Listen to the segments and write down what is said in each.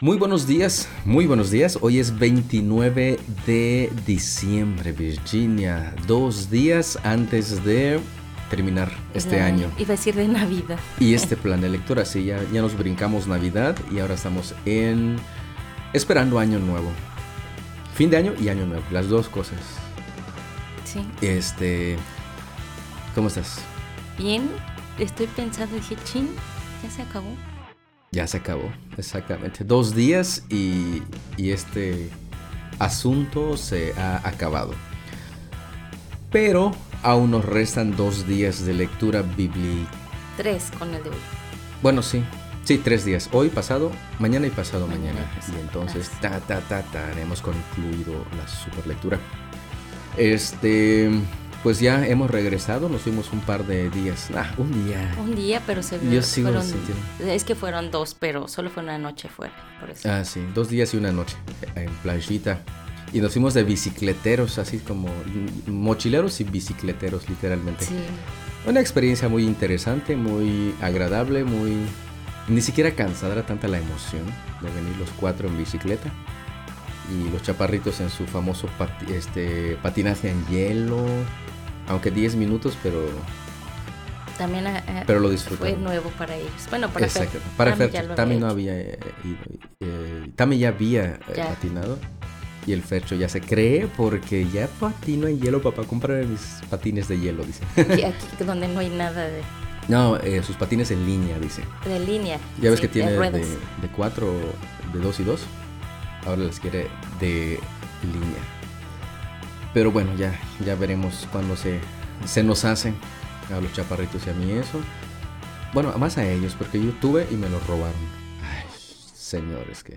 Muy buenos días, muy buenos días. Hoy es 29 de diciembre, Virginia. Dos días antes de terminar este La- año. Iba a decir de Navidad. Y este plan de lectura, sí, ya, ya nos brincamos Navidad y ahora estamos en esperando año nuevo. Fin de año y año nuevo, las dos cosas. Sí. Este, ¿cómo estás? Bien, estoy pensando, dije, chin, ya se acabó. Ya se acabó, exactamente. Dos días y, y este asunto se ha acabado. Pero aún nos restan dos días de lectura bíblica. Tres con el de hoy. Bueno, sí. Sí, tres días. Hoy, pasado, mañana y pasado Mañana mañana. y pasado. Y entonces, ta, ta, ta, ta, haremos concluido la super lectura. Este, pues ya hemos regresado. Nos fuimos un par de días. Ah, un día. Un día, pero se Yo sigo fueron, sintiendo. Es que fueron dos, pero solo fue una noche fuera. Por eso. Ah, sí, dos días y una noche en playita. Y nos fuimos de bicicleteros, así como mochileros y bicicleteros, literalmente. sí. Una experiencia muy interesante, muy agradable, muy... Ni siquiera cansada, era tanta la emoción de venir los cuatro en bicicleta. Y los chaparritos en su famoso pati- este, patinaje en hielo. Aunque 10 minutos, pero, También ah, ah, pero lo fue disfrutaron. nuevo para ellos. Bueno, para Fer. Exacto. Para Tami Fer, Tami no había eh, eh, Tami ya había eh, Ya. patinado. Y el Fercho ya se cree porque ya patino en hielo, papá. Cómprame mis patines de hielo, dice. Aquí, aquí donde no hay nada de, No, eh, sus patines en línea, dice. de línea. Ya ves sí, que tiene de cuatro, de dos y dos. Ahora les quiere de línea. Pero bueno, ya, ya veremos cuando se, se nos hacen a los chaparritos y a mí eso. Bueno, más a ellos, porque yo tuve y me los robaron. Ay, señores, que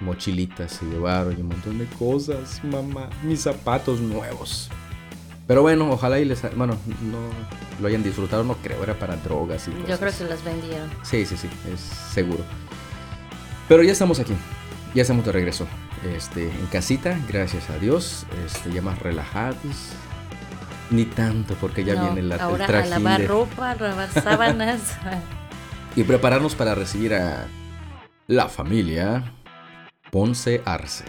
mochilitas se llevaron y un montón de cosas, mamá. Mis zapatos nuevos. Pero bueno, ojalá y les... Bueno, no lo hayan disfrutado, no creo, era para drogas y cosas. Yo creo que las vendieron. Sí, sí, sí, es seguro. Pero ya estamos aquí, ya estamos de regreso. Este, en casita, gracias a Dios, este, ya más relajados. Ni tanto, porque ya No, viene la, el ahora a lavar de- ropa, a lavar sábanas. y prepararnos para recibir a la familia Ponce Arce.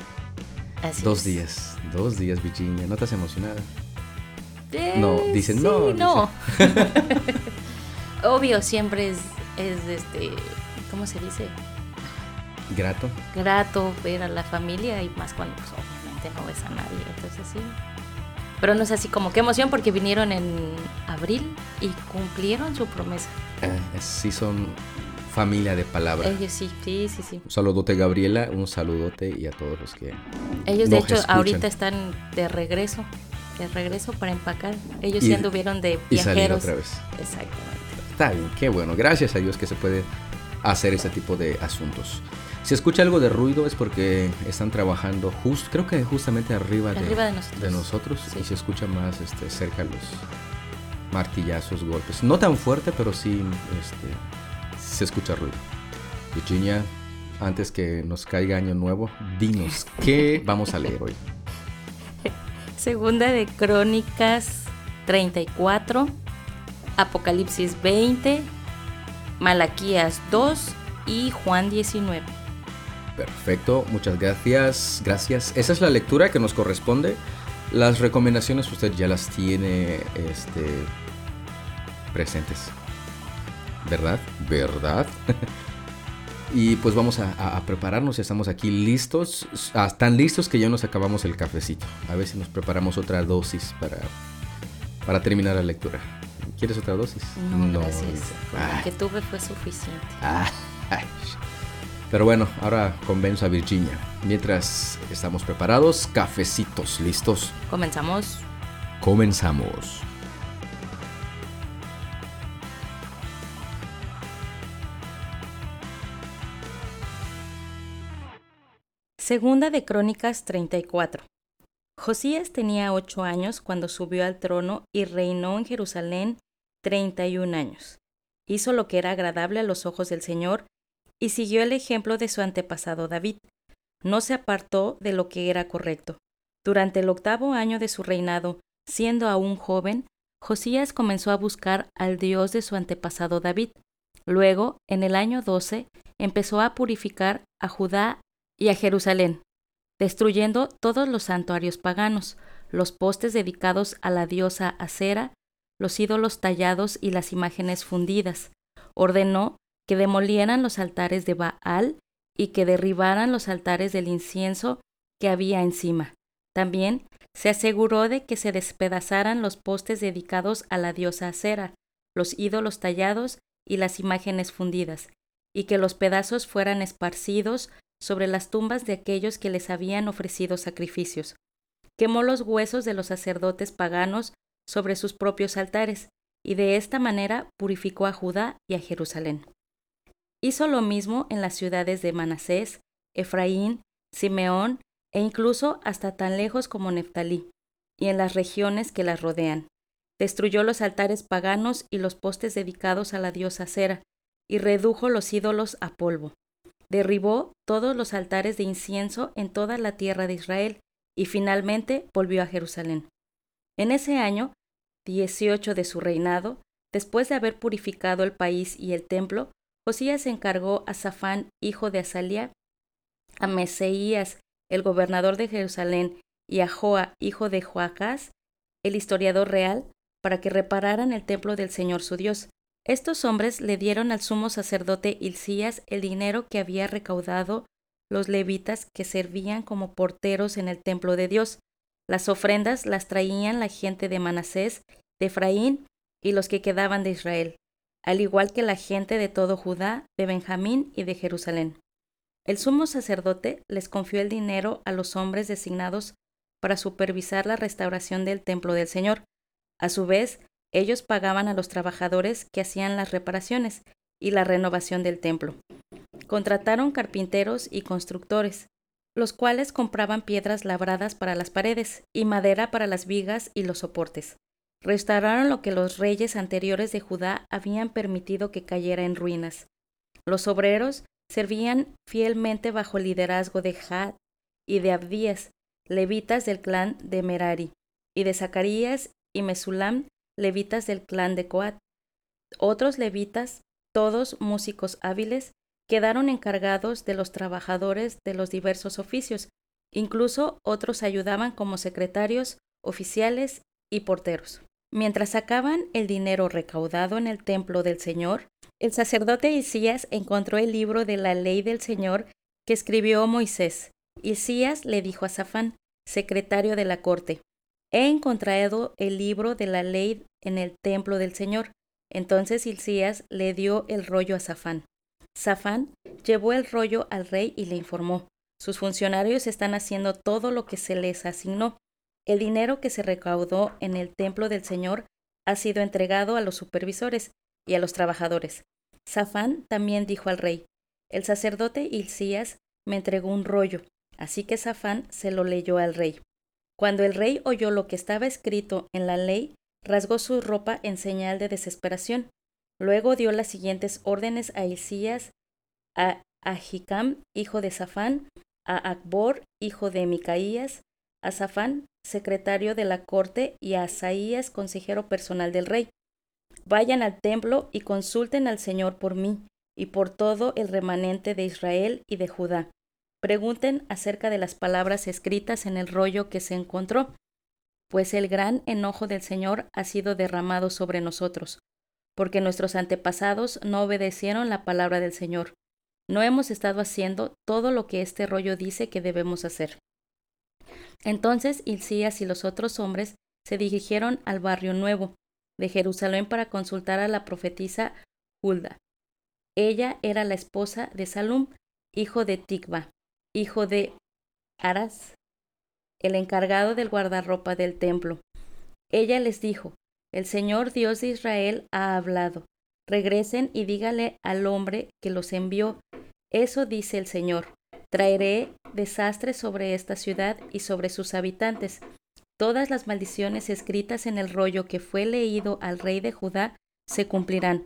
Así Dos es. días, dos días, Virginia. ¿No estás emocionada? Eh, No, dicen sí, no, no. Obvio, siempre es, es este, ¿cómo se dice? Grato. Grato ver a la familia y más cuando pues, obviamente no ves a nadie. Entonces sí. Pero no es así como qué emoción porque vinieron en abril y cumplieron su promesa. Eh, sí son familia de palabra. Ellos sí, sí, sí, sí. Un saludote, Gabriela. Un saludote y a todos los que Ellos de hecho escuchan. ahorita están de regreso, de regreso para empacar. Ellos Y- sí anduvieron de y salir viajeros. otra vez. Exactamente. Está bien, qué bueno. Gracias a Dios que se puede hacer ese tipo de asuntos. Si escucha algo de ruido es porque están trabajando justo, creo que justamente arriba de, nosotros. de nosotros Sí. y se escucha más este, cerca los martillazos, golpes. No tan fuerte, pero sí este, se escucha ruido. Virginia, antes que nos caiga año nuevo, dinos, ¿qué vamos a leer hoy? Segunda de Crónicas 34, Apocalipsis 20, Malaquías 2 y Juan 19. Perfecto, muchas gracias. Gracias. Esa es la lectura que nos corresponde. Las recomendaciones usted ya las tiene este, presentes. ¿Verdad? ¿Verdad? y pues vamos a, a- prepararnos. Ya estamos aquí listos. Ah, tan listos que ya nos acabamos el cafecito. A ver si nos preparamos otra dosis para, para terminar la lectura. ¿Quieres otra dosis? No, gracias. Con la Ay. que tuve fue suficiente. Ah, ay. Pero bueno, ahora convenzo a Virginia. Mientras estamos preparados, cafecitos listos. Comenzamos. Comenzamos. Segunda de Crónicas 34. Josías tenía ocho años cuando subió al trono y reinó en Jerusalén 31 años. Hizo lo que era agradable a los ojos del Señor y siguió el ejemplo de su antepasado David. No se apartó de lo que era correcto. Durante el octavo año de su reinado, siendo aún joven, Josías comenzó a buscar al Dios de su antepasado David. Luego, en el año 12, empezó a purificar a Judá y a Jerusalén, destruyendo todos los santuarios paganos, los postes dedicados a la diosa Acera, los ídolos tallados y las imágenes fundidas. Ordenó que demolieran los altares de Baal y que derribaran los altares del incienso que había encima. También se aseguró de que se despedazaran los postes dedicados a la diosa Acera, los ídolos tallados y las imágenes fundidas, y que los pedazos fueran esparcidos sobre las tumbas de aquellos que les habían ofrecido sacrificios. Quemó los huesos de los sacerdotes paganos sobre sus propios altares, y de esta manera purificó a Judá y a Jerusalén. Hizo lo mismo en las ciudades de Manasés, Efraín, Simeón e incluso hasta tan lejos como Neftalí, y en las regiones que las rodean. Destruyó los altares paganos y los postes dedicados a la diosa Cera, y redujo los ídolos a polvo. Derribó todos los altares de incienso en toda la tierra de Israel, y finalmente volvió a Jerusalén. En ese año, 18 de su reinado, después de haber purificado el país y el templo, Josías encargó a Safán, hijo de Azalía, a Meseías, el gobernador de Jerusalén, y a Joa, hijo de Joacás, el historiador real, para que repararan el templo del Señor su Dios. Estos hombres le dieron al sumo sacerdote Hilcías el dinero que había recaudado los levitas que servían como porteros en el templo de Dios. Las ofrendas las traían la gente de Manasés, de Efraín y los que quedaban de Israel, al igual que la gente de todo Judá, de Benjamín y de Jerusalén. El sumo sacerdote les confió el dinero a los hombres designados para supervisar la restauración del templo del Señor. A su vez, ellos pagaban a los trabajadores que hacían las reparaciones y la renovación del templo. Contrataron carpinteros y constructores, los cuales compraban piedras labradas para las paredes y madera para las vigas y los soportes. Restauraron lo que los reyes anteriores de Judá habían permitido que cayera en ruinas. Los obreros servían fielmente bajo el liderazgo de Had y de Abdías, levitas del clan de Merari, y de Zacarías y Mesulam, levitas del clan de Coat. Otros levitas, todos músicos hábiles, quedaron encargados de los trabajadores de los diversos oficios, incluso otros ayudaban como secretarios, oficiales y porteros. Mientras sacaban el dinero recaudado en el templo del Señor, el sacerdote Isías encontró el libro de la ley del Señor que escribió Moisés. Isías le dijo a Safán, secretario de la corte, He encontrado el libro de la ley en el templo del Señor. Entonces Isías le dio el rollo a Safán. Safán llevó el rollo al rey y le informó. Sus funcionarios están haciendo todo lo que se les asignó. El dinero que se recaudó en el templo del Señor ha sido entregado a los supervisores y a los trabajadores. Safán también dijo al rey, el sacerdote Hilcías me entregó un rollo, así que Safán se lo leyó al rey. Cuando el rey oyó lo que estaba escrito en la ley, rasgó su ropa en señal de desesperación. Luego dio las siguientes órdenes a Hilcías, a Ahikam, hijo de Safán, a Akbor, hijo de Micaías, a Safán, secretario de la corte, y a Asaías, consejero personal del rey. Vayan al templo y consulten al Señor por mí y por todo el remanente de Israel y de Judá. Pregunten acerca de las palabras escritas en el rollo que se encontró, pues el gran enojo del Señor ha sido derramado sobre nosotros, porque nuestros antepasados no obedecieron la palabra del Señor. No hemos estado haciendo todo lo que este rollo dice que debemos hacer. Entonces Hilcías y los otros hombres se dirigieron al barrio nuevo de Jerusalén para consultar a la profetisa Hulda. Ella era la esposa de Salum, hijo de Tikva, hijo de Aras, el encargado del guardarropa del templo. Ella les dijo, El Señor Dios de Israel ha hablado. Regresen y dígale al hombre que los envió. Eso dice el Señor. Traeré desastre sobre esta ciudad y sobre sus habitantes. Todas las maldiciones escritas en el rollo que fue leído al rey de Judá se cumplirán,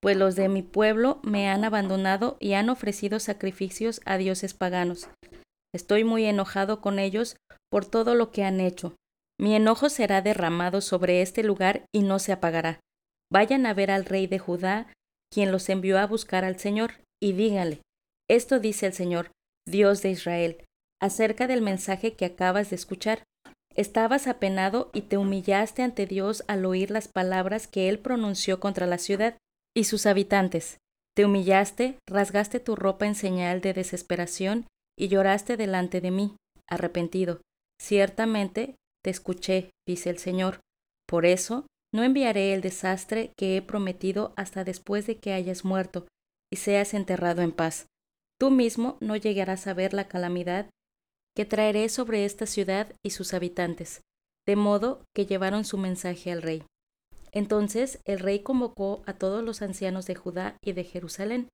pues los de mi pueblo me han abandonado y han ofrecido sacrificios a dioses paganos. Estoy muy enojado con ellos por todo lo que han hecho. Mi enojo será derramado sobre este lugar y no se apagará. Vayan a ver al rey de Judá quien los envió a buscar al Señor, y díganle, esto dice el Señor, Dios de Israel, acerca del mensaje que acabas de escuchar. Estabas apenado y te humillaste ante Dios al oír las palabras que Él pronunció contra la ciudad y sus habitantes. Te humillaste, rasgaste tu ropa en señal de desesperación y lloraste delante de mí, arrepentido. Ciertamente te escuché, dice el Señor. Por eso no enviaré el desastre que he prometido hasta después de que hayas muerto y seas enterrado en paz. Tú mismo no llegarás a ver la calamidad que traeré sobre esta ciudad y sus habitantes, de modo que llevaron su mensaje al rey. Entonces el rey convocó a todos los ancianos de Judá y de Jerusalén.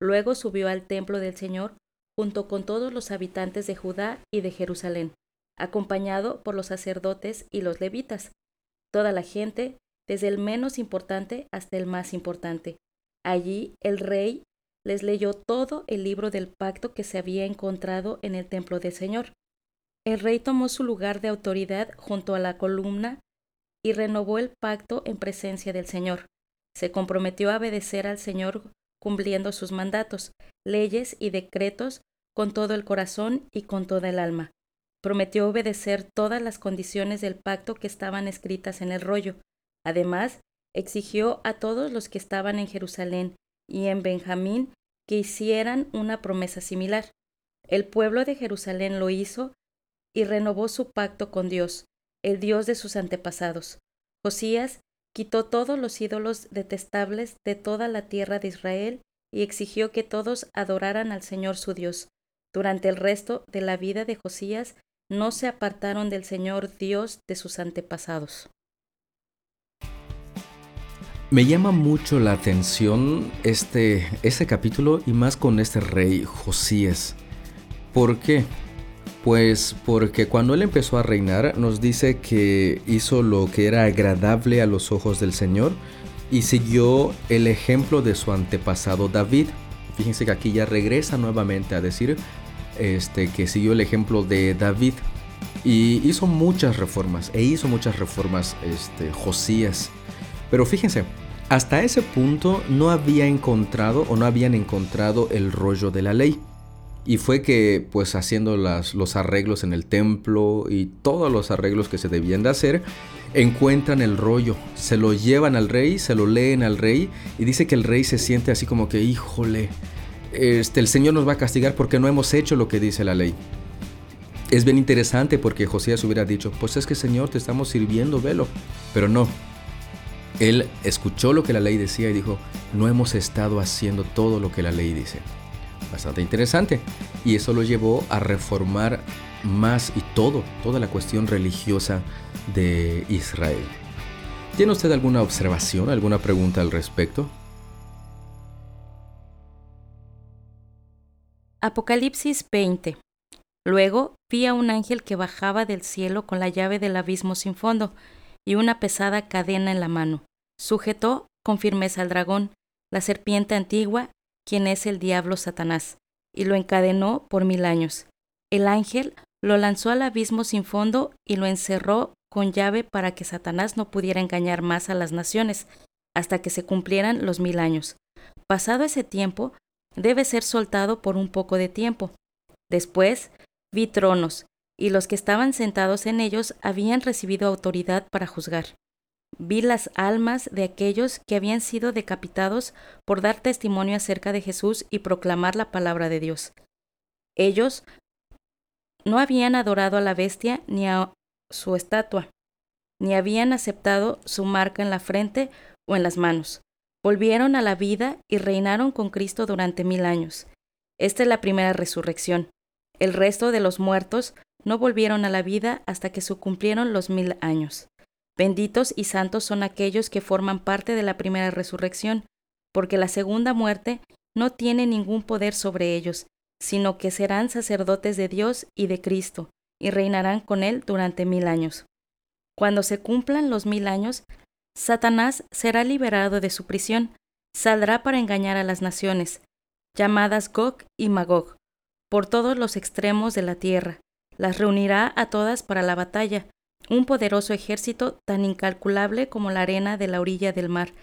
Luego subió al templo del Señor junto con todos los habitantes de Judá y de Jerusalén, acompañado por los sacerdotes y los levitas, toda la gente, desde el menos importante hasta el más importante. Allí el rey les leyó todo el libro del pacto que se había encontrado en el templo del Señor. El rey tomó su lugar de autoridad junto a la columna y renovó el pacto en presencia del Señor. Se comprometió a obedecer al Señor cumpliendo sus mandatos, leyes y decretos con todo el corazón y con toda el alma. Prometió obedecer todas las condiciones del pacto que estaban escritas en el rollo. Además, exigió a todos los que estaban en Jerusalén y en Benjamín que hicieran una promesa similar. El pueblo de Jerusalén lo hizo y renovó su pacto con Dios, el Dios de sus antepasados. Josías quitó todos los ídolos detestables de toda la tierra de Israel y exigió que todos adoraran al Señor su Dios. Durante el resto de la vida de Josías no se apartaron del Señor Dios de sus antepasados. Me llama mucho la atención este, capítulo y más con este rey Josías. ¿Por qué? Pues porque cuando él empezó a reinar nos dice que hizo lo que era agradable a los ojos del Señor y siguió el ejemplo de su antepasado David. Fíjense que aquí ya regresa nuevamente a decir este, que siguió el ejemplo de David y hizo muchas reformas e hizo muchas reformas este, Josías. Pero fíjense, hasta ese punto no había encontrado o no habían encontrado el rollo de la ley. Y fue que, pues haciendo los arreglos en el templo y todos los arreglos que se debían de hacer, encuentran el rollo, se lo llevan al rey, se lo leen al rey y dice que el rey se siente así como que, híjole, este, el Señor nos va a castigar porque no hemos hecho lo que dice la ley. Es bien interesante porque Josías hubiera dicho, pues es que Señor te estamos sirviendo, velo. Pero no, él escuchó lo que la ley decía y dijo, no hemos estado haciendo todo lo que la ley dice. Bastante interesante. Y eso lo llevó a reformar más y todo, toda la cuestión religiosa de Israel. ¿Tiene usted alguna observación, alguna pregunta al respecto? Apocalipsis 20. Luego vi a un ángel que bajaba del cielo con la llave del abismo sin fondo y una pesada cadena en la mano. Sujetó con firmeza al dragón, la serpiente antigua, quien es el diablo Satanás, y lo encadenó por mil años. El ángel lo lanzó al abismo sin fondo y lo encerró con llave para que Satanás no pudiera engañar más a las naciones, hasta que se cumplieran los mil años. Pasado ese tiempo, debe ser soltado por un poco de tiempo. Después vi tronos, y los que estaban sentados en ellos habían recibido autoridad para juzgar vi las almas de aquellos que habían sido decapitados por dar testimonio acerca de Jesús y proclamar la palabra de Dios. Ellos no habían adorado a la bestia ni a su estatua, ni habían aceptado su marca en la frente o en las manos. Volvieron a la vida y reinaron con Cristo durante mil años. Esta es la primera resurrección. El resto de los muertos no volvieron a la vida hasta que se cumplieron los mil años. Benditos y santos son aquellos que forman parte de la primera resurrección, porque la segunda muerte no tiene ningún poder sobre ellos, sino que serán sacerdotes de Dios y de Cristo, y reinarán con Él durante mil años. Cuando se cumplan los mil años, Satanás será liberado de su prisión, saldrá para engañar a las naciones, llamadas Gog y Magog, por todos los extremos de la tierra, las reunirá a todas para la batalla, un poderoso ejército tan incalculable como la arena de la orilla del mar,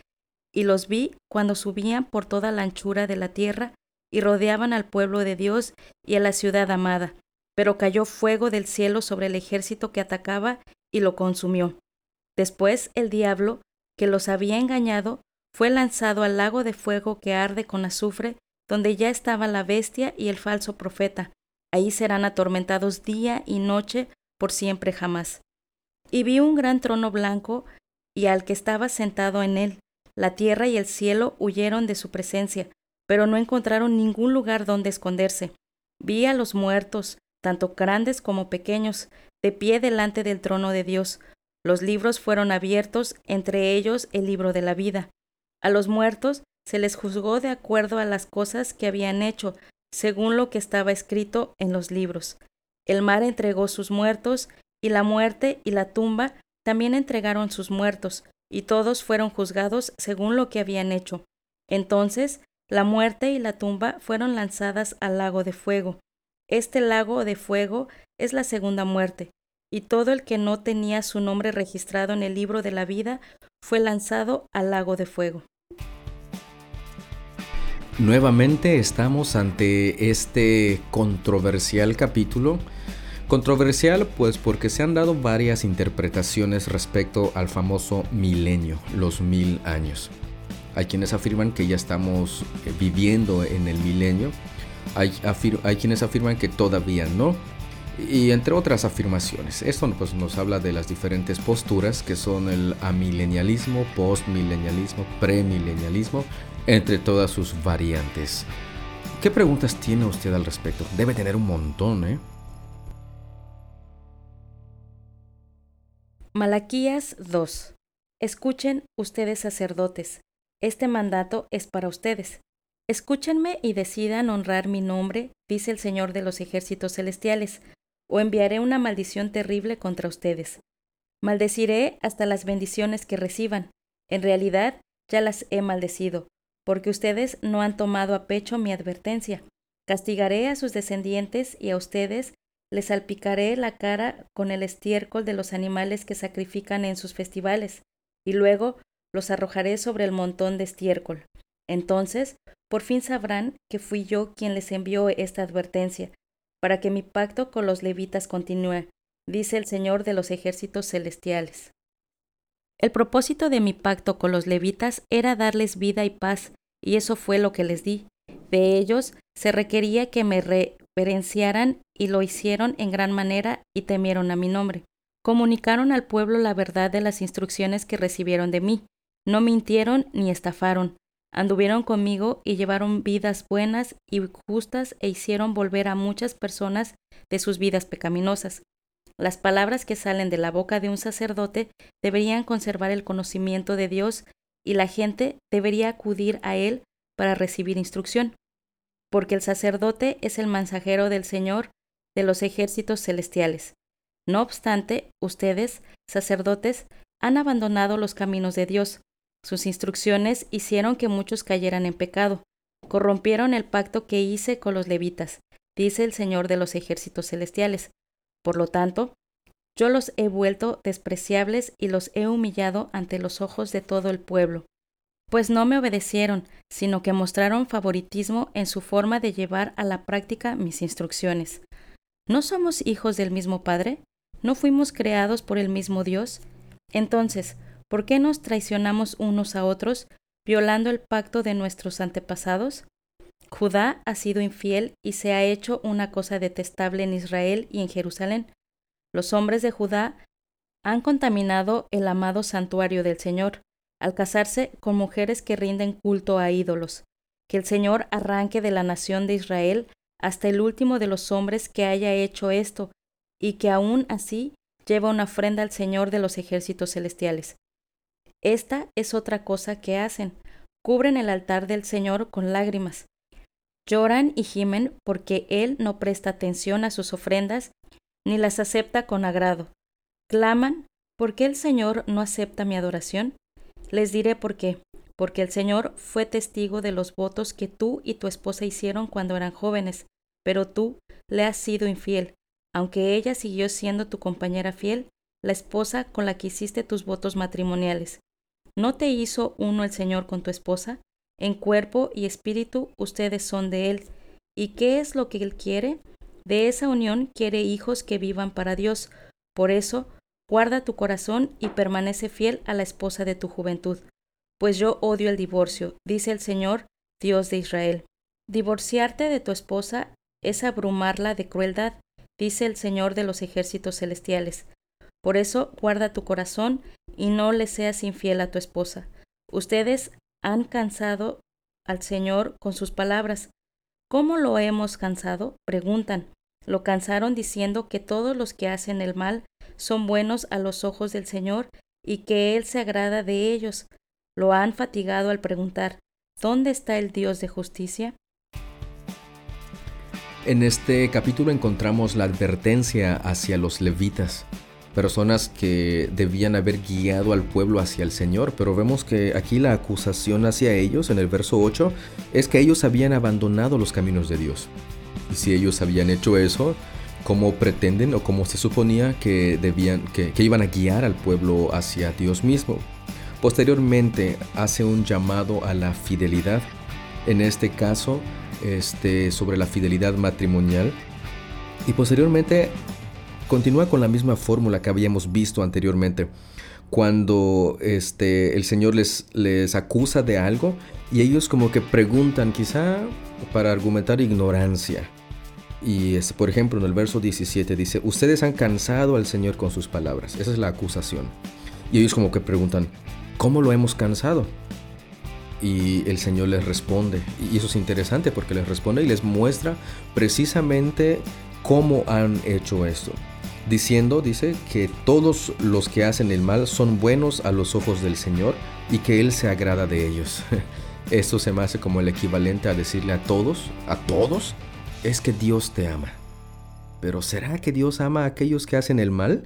y los vi cuando subían por toda la anchura de la tierra y rodeaban al pueblo de Dios y a la ciudad amada. Pero cayó fuego del cielo sobre el ejército que atacaba y lo consumió. Después el diablo, que los había engañado, fue lanzado al lago de fuego que arde con azufre, donde ya estaba la bestia y el falso profeta. Ahí serán atormentados día y noche por siempre jamás. Y vi un gran trono blanco y al que estaba sentado en él. La tierra y el cielo huyeron de su presencia, pero no encontraron ningún lugar donde esconderse. Vi a los muertos, tanto grandes como pequeños, de pie delante del trono de Dios. Los libros fueron abiertos, entre ellos el libro de la vida. A los muertos se les juzgó de acuerdo a las cosas que habían hecho, según lo que estaba escrito en los libros. El mar entregó sus muertos, y la muerte y la tumba también entregaron sus muertos, y todos fueron juzgados según lo que habían hecho. Entonces la muerte y la tumba fueron lanzadas al lago de fuego. Este lago de fuego es la segunda muerte, y todo el que no tenía su nombre registrado en el libro de la vida fue lanzado al lago de fuego. Nuevamente estamos ante este controversial capítulo. Controversial pues porque se han dado varias interpretaciones respecto al famoso milenio, los mil años. Hay quienes afirman que ya estamos eh, viviendo en el milenio. Hay, quienes afirman que todavía no. Y entre otras afirmaciones. Esto pues, nos habla de las diferentes posturas que son el amilenialismo, postmilenialismo, premilenialismo, entre todas sus variantes. ¿Qué preguntas tiene usted al respecto? Debe tener un montón, ¿eh? Malaquías 2. Escuchen ustedes sacerdotes, este mandato es para ustedes. Escúchenme y decidan honrar mi nombre, dice el Señor de los ejércitos celestiales, o enviaré una maldición terrible contra ustedes. Maldeciré hasta las bendiciones que reciban. En realidad, ya las he maldecido, porque ustedes no han tomado a pecho mi advertencia. Castigaré a sus descendientes y a ustedes les salpicaré la cara con el estiércol de los animales que sacrifican en sus festivales, y luego los arrojaré sobre el montón de estiércol. Entonces, por fin sabrán que fui yo quien les envió esta advertencia, para que mi pacto con los levitas continúe, dice el Señor de los ejércitos celestiales. El propósito de mi pacto con los levitas era darles vida y paz, y eso fue lo que les di. De ellos se requería que me reverenciaran y lo hicieron en gran manera y temieron a mi nombre. Comunicaron al pueblo la verdad de las instrucciones que recibieron de mí, no mintieron ni estafaron. Anduvieron conmigo y llevaron vidas buenas y justas e hicieron volver a muchas personas de sus vidas pecaminosas. Las palabras que salen de la boca de un sacerdote deberían conservar el conocimiento de Dios y la gente debería acudir a él para recibir instrucción, porque el sacerdote es el mensajero del Señor de los ejércitos celestiales. No obstante, ustedes, sacerdotes, han abandonado los caminos de Dios, sus instrucciones hicieron que muchos cayeran en pecado, corrompieron el pacto que hice con los levitas, dice el Señor de los ejércitos celestiales. Por lo tanto, yo los he vuelto despreciables y los he humillado ante los ojos de todo el pueblo, pues no me obedecieron, sino que mostraron favoritismo en su forma de llevar a la práctica mis instrucciones. ¿No somos hijos del mismo Padre? ¿No fuimos creados por el mismo Dios? Entonces, ¿Por qué nos traicionamos unos a otros, violando el pacto de nuestros antepasados? Judá ha sido infiel y se ha hecho una cosa detestable en Israel y en Jerusalén. Los hombres de Judá han contaminado el amado santuario del Señor, al casarse con mujeres que rinden culto a ídolos. Que el Señor arranque de la nación de Israel hasta el último de los hombres que haya hecho esto, y que aún así lleva una ofrenda al Señor de los ejércitos celestiales. Esta es otra cosa que hacen. Cubren el altar del Señor con lágrimas. Lloran y gimen porque Él no presta atención a sus ofrendas ni las acepta con agrado. Claman, ¿por qué el Señor no acepta mi adoración? Les diré por qué. Porque el Señor fue testigo de los votos que tú y tu esposa hicieron cuando eran jóvenes, pero tú le has sido infiel. Aunque ella siguió siendo tu compañera fiel, la esposa con la que hiciste tus votos matrimoniales. ¿No te hizo uno el Señor con tu esposa? En cuerpo y espíritu ustedes son de Él. ¿Y qué es lo que Él quiere? De esa unión quiere hijos que vivan para Dios. Por eso, guarda tu corazón y permanece fiel a la esposa de tu juventud. Pues yo odio el divorcio, dice el Señor, Dios de Israel. Divorciarte de tu esposa es abrumarla de crueldad, dice el Señor de los ejércitos celestiales. Por eso guarda tu corazón y no le seas infiel a tu esposa. Ustedes han cansado al Señor con sus palabras. ¿Cómo lo hemos cansado? preguntan. Lo cansaron diciendo que todos los que hacen el mal son buenos a los ojos del Señor y que Él se agrada de ellos. Lo han fatigado al preguntar, ¿dónde está el Dios de justicia? En este capítulo encontramos la advertencia hacia los levitas, personas que debían haber guiado al pueblo hacia el Señor, pero vemos que aquí la acusación hacia ellos en el verso 8 es que ellos habían abandonado los caminos de Dios. Y si ellos habían hecho eso, ¿cómo pretenden o cómo se suponía que debían que, que iban a guiar al pueblo hacia Dios mismo? Posteriormente hace un llamado a la fidelidad. En este caso, este, sobre la fidelidad matrimonial. Y posteriormente continúa con la misma fórmula que habíamos visto anteriormente. Cuando este, el Señor les, les acusa de algo y ellos como que preguntan quizá para argumentar ignorancia. Y es, por ejemplo en el verso 17 dice, ustedes han cansado al Señor con sus palabras. Esa es la acusación. Y ellos como que preguntan, ¿cómo lo hemos cansado? y el Señor les responde. Y eso es interesante porque les responde y les muestra precisamente cómo han hecho esto. Diciendo, dice, que todos los que hacen el mal son buenos a los ojos del Señor y que Él se agrada de ellos. Esto se me hace como el equivalente a decirle a todos, a todos, es que Dios te ama. Pero ¿será que Dios ama a aquellos que hacen el mal?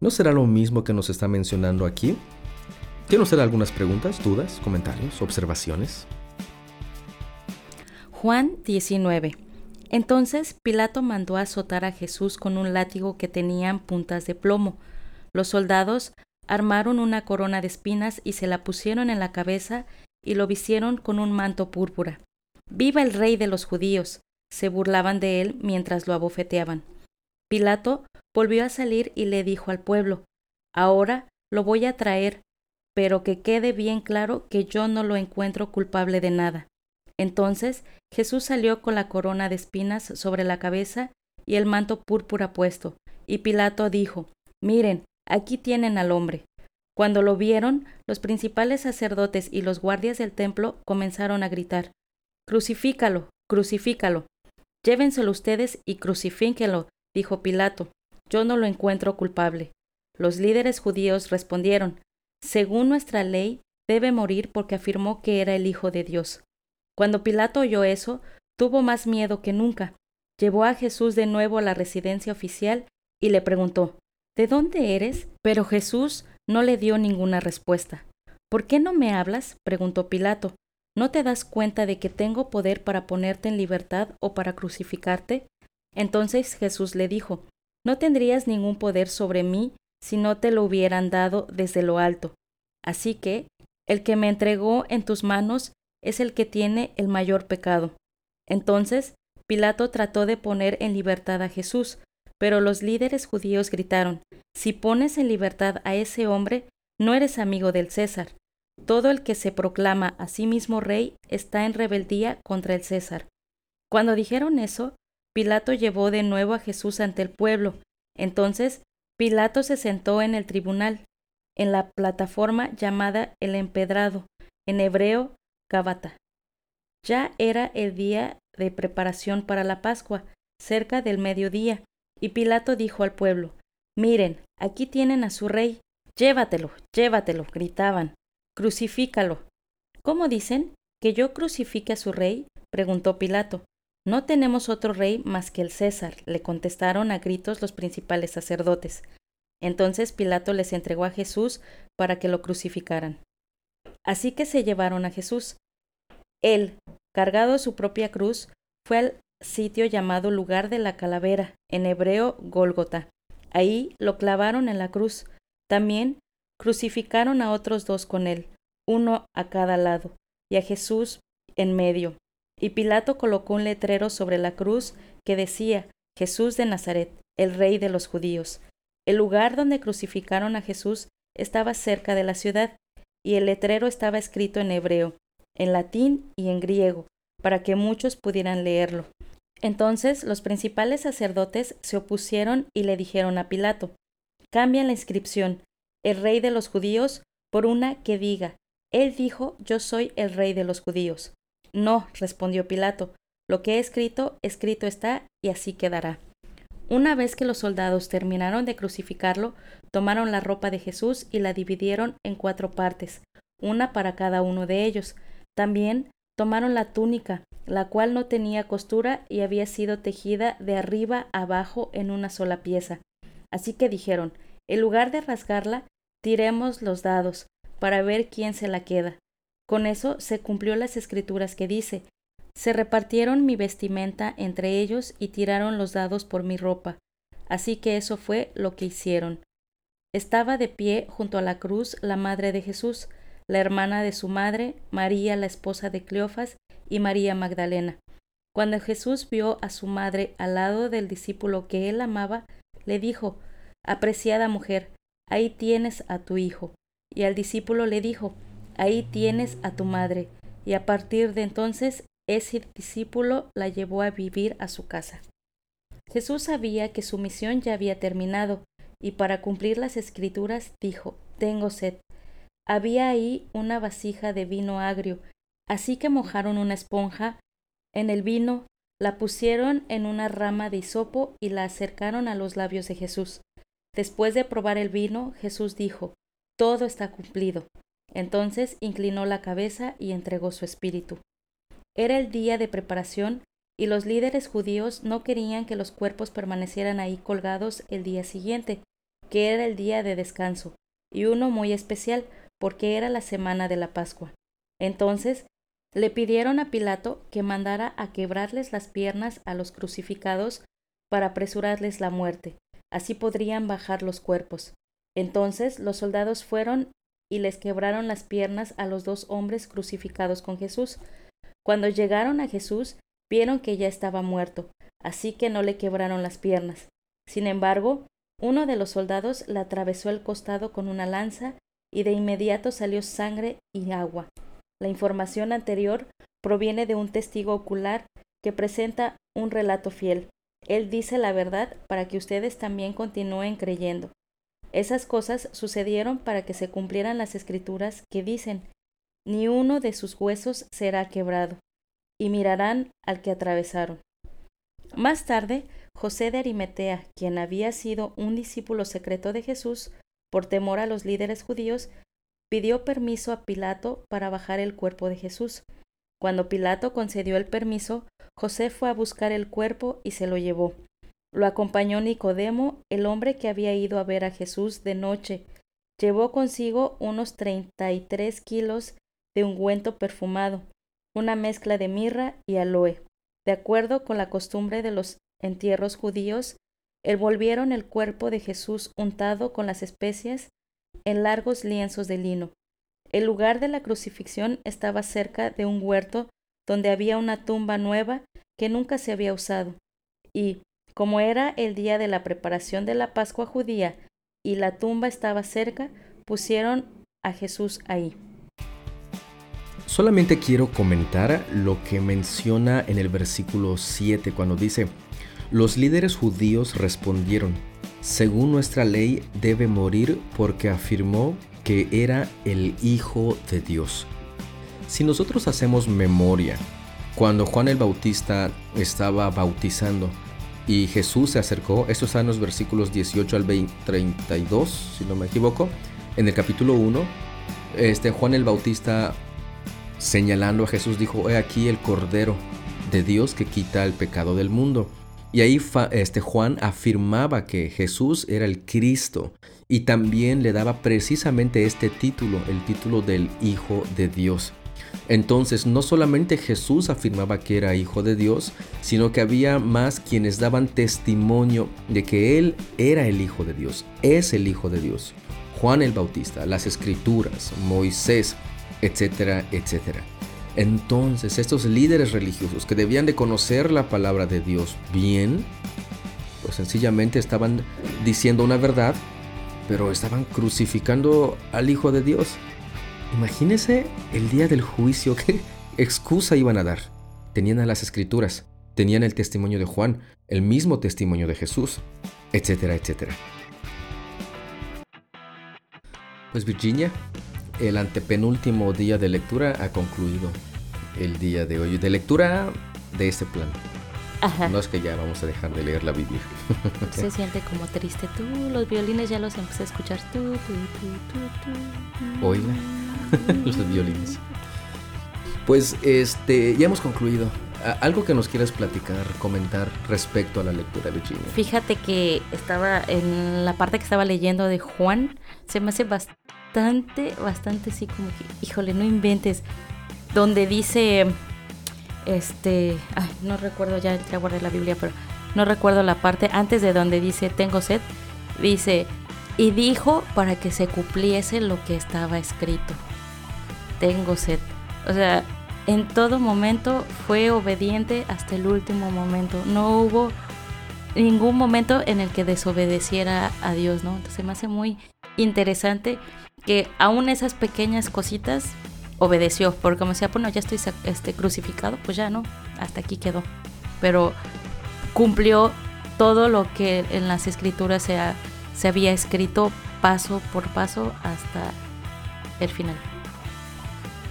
¿No será lo mismo que nos está mencionando aquí? ¿Tiene usted algunas preguntas, dudas, comentarios, observaciones? Juan 19. Entonces Pilato mandó azotar a Jesús con un látigo que tenían puntas de plomo. Los soldados armaron una corona de espinas y se la pusieron en la cabeza y lo vistieron con un manto púrpura. ¡Viva el rey de los judíos! se burlaban de él mientras lo abofeteaban. Pilato volvió a salir y le dijo al pueblo, Ahora lo voy a traer pero que quede bien claro que yo no lo encuentro culpable de nada. Entonces Jesús salió con la corona de espinas sobre la cabeza y el manto púrpura puesto, y Pilato dijo, Miren, aquí tienen al hombre. Cuando lo vieron, los principales sacerdotes y los guardias del templo comenzaron a gritar, Crucifícalo, crucifícalo. Llévenselo ustedes y crucifíquenlo, dijo Pilato. Yo no lo encuentro culpable. Los líderes judíos respondieron, según nuestra ley, debe morir porque afirmó que era el Hijo de Dios. Cuando Pilato oyó eso, tuvo más miedo que nunca. Llevó a Jesús de nuevo a la residencia oficial y le preguntó, ¿De dónde eres? Pero Jesús no le dio ninguna respuesta. ¿Por qué no me hablas? preguntó Pilato. ¿No te das cuenta de que tengo poder para ponerte en libertad o para crucificarte? Entonces Jesús le dijo, No tendrías ningún poder sobre mí si no te lo hubieran dado desde lo alto. Así que, el que me entregó en tus manos es el que tiene el mayor pecado. Entonces, Pilato trató de poner en libertad a Jesús, pero los líderes judíos gritaron, Si pones en libertad a ese hombre, no eres amigo del César. Todo el que se proclama a sí mismo rey está en rebeldía contra el César. Cuando dijeron eso, Pilato llevó de nuevo a Jesús ante el pueblo. Entonces Pilato se sentó en el tribunal, en la plataforma llamada el empedrado, en hebreo Gabata. Ya era el día de preparación para la Pascua, cerca del mediodía, y Pilato dijo al pueblo, Miren, aquí tienen a su rey, llévatelo, llévatelo, gritaban, crucifícalo. ¿Cómo dicen? ¿Que yo crucifique a su rey? preguntó Pilato. No tenemos otro rey más que el César, le contestaron a gritos los principales sacerdotes. Entonces Pilato les entregó a Jesús para que lo crucificaran. Así que se llevaron a Jesús. Él, cargado su propia cruz, fue al sitio llamado lugar de la calavera, en hebreo Gólgota. Ahí lo clavaron en la cruz. También crucificaron a otros dos con él, uno a cada lado, y a Jesús en medio. Y Pilato colocó un letrero sobre la cruz que decía, Jesús de Nazaret, el rey de los judíos. El lugar donde crucificaron a Jesús estaba cerca de la ciudad, y el letrero estaba escrito en hebreo, en latín y en griego, para que muchos pudieran leerlo. Entonces los principales sacerdotes se opusieron y le dijeron a Pilato, Cambia la inscripción, el rey de los judíos, por una que diga, Él dijo, yo soy el rey de los judíos. No, respondió Pilato, lo que he escrito, escrito está, y así quedará. Una vez que los soldados terminaron de crucificarlo, tomaron la ropa de Jesús y la dividieron en cuatro partes, una para cada uno de ellos. También tomaron la túnica, la cual no tenía costura y había sido tejida de arriba abajo en una sola pieza. Así que dijeron, en lugar de rasgarla, tiremos los dados, para ver quién se la queda. Con eso se cumplió las escrituras que dice, se repartieron mi vestimenta entre ellos y tiraron los dados por mi ropa. Así que eso fue lo que hicieron. Estaba de pie junto a la cruz la madre de Jesús, la hermana de su madre, María la esposa de Cleofas y María Magdalena. Cuando Jesús vio a su madre al lado del discípulo que él amaba, le dijo, Apreciada mujer, ahí tienes a tu hijo. Y al discípulo le dijo, Ahí tienes a tu madre. Y a partir de entonces ese discípulo la llevó a vivir a su casa. Jesús sabía que su misión ya había terminado, y para cumplir las escrituras dijo, Tengo sed. Había ahí una vasija de vino agrio, así que mojaron una esponja en el vino, la pusieron en una rama de hisopo y la acercaron a los labios de Jesús. Después de probar el vino, Jesús dijo, Todo está cumplido. Entonces inclinó la cabeza y entregó su espíritu. Era el día de preparación y los líderes judíos no querían que los cuerpos permanecieran ahí colgados el día siguiente, que era el día de descanso, y uno muy especial porque era la semana de la Pascua. Entonces le pidieron a Pilato que mandara a quebrarles las piernas a los crucificados para apresurarles la muerte, así podrían bajar los cuerpos. Entonces los soldados fueron y les quebraron las piernas a los dos hombres crucificados con Jesús, cuando llegaron a Jesús, vieron que ya estaba muerto, así que no le quebraron las piernas. Sin embargo, uno de los soldados le atravesó el costado con una lanza y de inmediato salió sangre y agua. La información anterior proviene de un testigo ocular que presenta un relato fiel. Él dice la verdad para que ustedes también continúen creyendo. Esas cosas sucedieron para que se cumplieran las escrituras que dicen ni uno de sus huesos será quebrado, y mirarán al que atravesaron. Más tarde, José de Arimetea, quien había sido un discípulo secreto de Jesús, por temor a los líderes judíos, pidió permiso a Pilato para bajar el cuerpo de Jesús. Cuando Pilato concedió el permiso, José fue a buscar el cuerpo y se lo llevó. Lo acompañó Nicodemo, el hombre que había ido a ver a Jesús de noche. Llevó consigo unos treinta y tres kilos de ungüento perfumado, una mezcla de mirra y aloe. De acuerdo con la costumbre de los entierros judíos, envolvieron el cuerpo de Jesús untado con las especias en largos lienzos de lino. El lugar de la crucifixión estaba cerca de un huerto donde había una tumba nueva que nunca se había usado. Y, como era el día de la preparación de la Pascua judía y la tumba estaba cerca, pusieron a Jesús ahí. Solamente quiero comentar lo que menciona en el versículo 7 cuando dice, los líderes judíos respondieron, según nuestra ley debe morir porque afirmó que era el Hijo de Dios. Si nosotros hacemos memoria, cuando Juan el Bautista estaba bautizando y Jesús se acercó, esto está en los versículos 18 al 32, si no me equivoco, en el capítulo 1, este Juan el Bautista señalando a Jesús, dijo, he aquí el Cordero de Dios que quita el pecado del mundo. Y ahí este Juan afirmaba que Jesús era el Cristo y también le daba precisamente este título, el título del Hijo de Dios. Entonces no solamente Jesús afirmaba que era Hijo de Dios, sino que había más quienes daban testimonio de que Él era el Hijo de Dios, es el Hijo de Dios. Juan el Bautista, las Escrituras, Moisés, etcétera, etcétera. Entonces, estos líderes religiosos que debían de conocer la palabra de Dios bien, pues sencillamente estaban diciendo una verdad, pero estaban crucificando al Hijo de Dios. Imagínese el día del juicio, qué excusa iban a dar. Tenían a las escrituras, tenían el testimonio de Juan, el mismo testimonio de Jesús, etcétera, etcétera. Pues Virginia, el antepenúltimo día de lectura ha concluido el día de hoy. De lectura de este plan. No es que ya vamos a dejar de leer la Biblia. Se siente como triste. Tú, los violines ya los empecé a escuchar. Tú, tú, tú, Oiga, los violines. Pues este, ya hemos concluido. Algo que nos quieras platicar, comentar respecto a la lectura, Virginia. Fíjate que estaba en la parte que estaba leyendo de Juan, se me hace bastante, bastante así como que, híjole, no inventes, donde dice, este, ay, no recuerdo, ya, ya guardé la Biblia, pero no recuerdo la parte antes de donde dice, tengo sed, dice, y dijo para que se cumpliese lo que estaba escrito, tengo sed. O sea, en todo momento fue obediente hasta el último momento. No hubo ningún momento en el que desobedeciera a Dios, ¿no? Entonces me hace muy interesante que aún esas pequeñas cositas obedeció, porque como decía, bueno, ya estoy este, crucificado, pues ya no, hasta aquí quedó. Pero cumplió todo lo que en las escrituras se, se había escrito paso por paso hasta el final.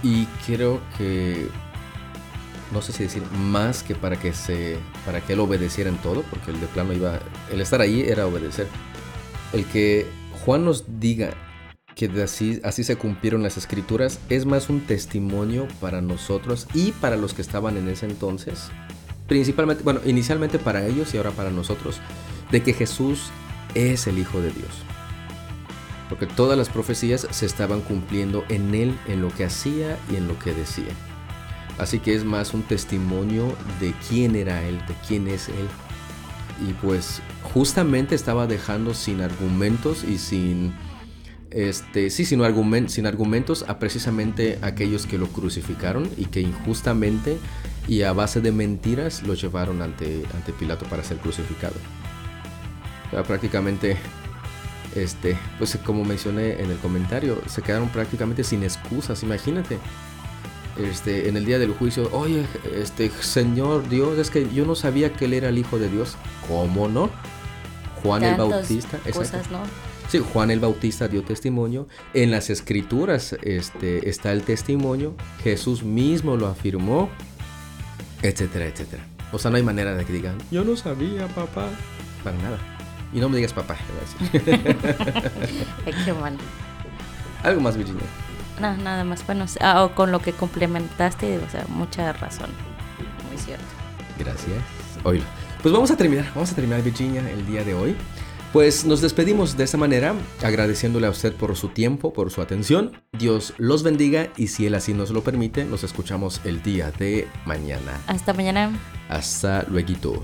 Y creo que no sé si decir más que para que se para que él obedeciera en todo, porque el de plano iba el estar ahí era obedecer. El que Juan nos diga que así, así se cumplieron las escrituras es más un testimonio para nosotros y para los que estaban en ese entonces, principalmente, bueno, inicialmente para ellos y ahora para nosotros, de que Jesús es el Hijo de Dios porque todas las profecías se estaban cumpliendo en él, en lo que hacía y en lo que decía. Así que es más un testimonio de quién era él, de quién es él. Y pues justamente estaba dejando sin argumentos y sin este sí sin, sin argumentos a precisamente aquellos que lo crucificaron y que injustamente y a base de mentiras lo llevaron ante, ante Pilato para ser crucificado. prácticamente este, pues como mencioné en el comentario, se quedaron prácticamente sin excusas, imagínate. Este, en el día del juicio, oye, este, Señor Dios, es que yo no sabía que él era el Hijo de Dios. ¿Cómo no? Juan el Bautista, cosas, ¿no? Sí, Juan el Bautista dio testimonio. En las escrituras este, está el testimonio. Jesús mismo lo afirmó, etcétera, etcétera. O sea, no hay manera de que digan, yo no sabía, papá. Para nada. Y no me digas papá, te voy a decir. qué mal. Algo más, Virginia. No, nada más. Bueno, ah, con lo que complementaste, o sea, mucha razón. Muy cierto. Gracias. Oílo. Pues vamos a terminar, vamos a terminar, Virginia, el día de hoy. Pues nos despedimos de esta manera, agradeciéndole a usted por su tiempo, por su atención. Dios los bendiga y si Él así nos lo permite, nos escuchamos el día de mañana. Hasta mañana. Hasta luego.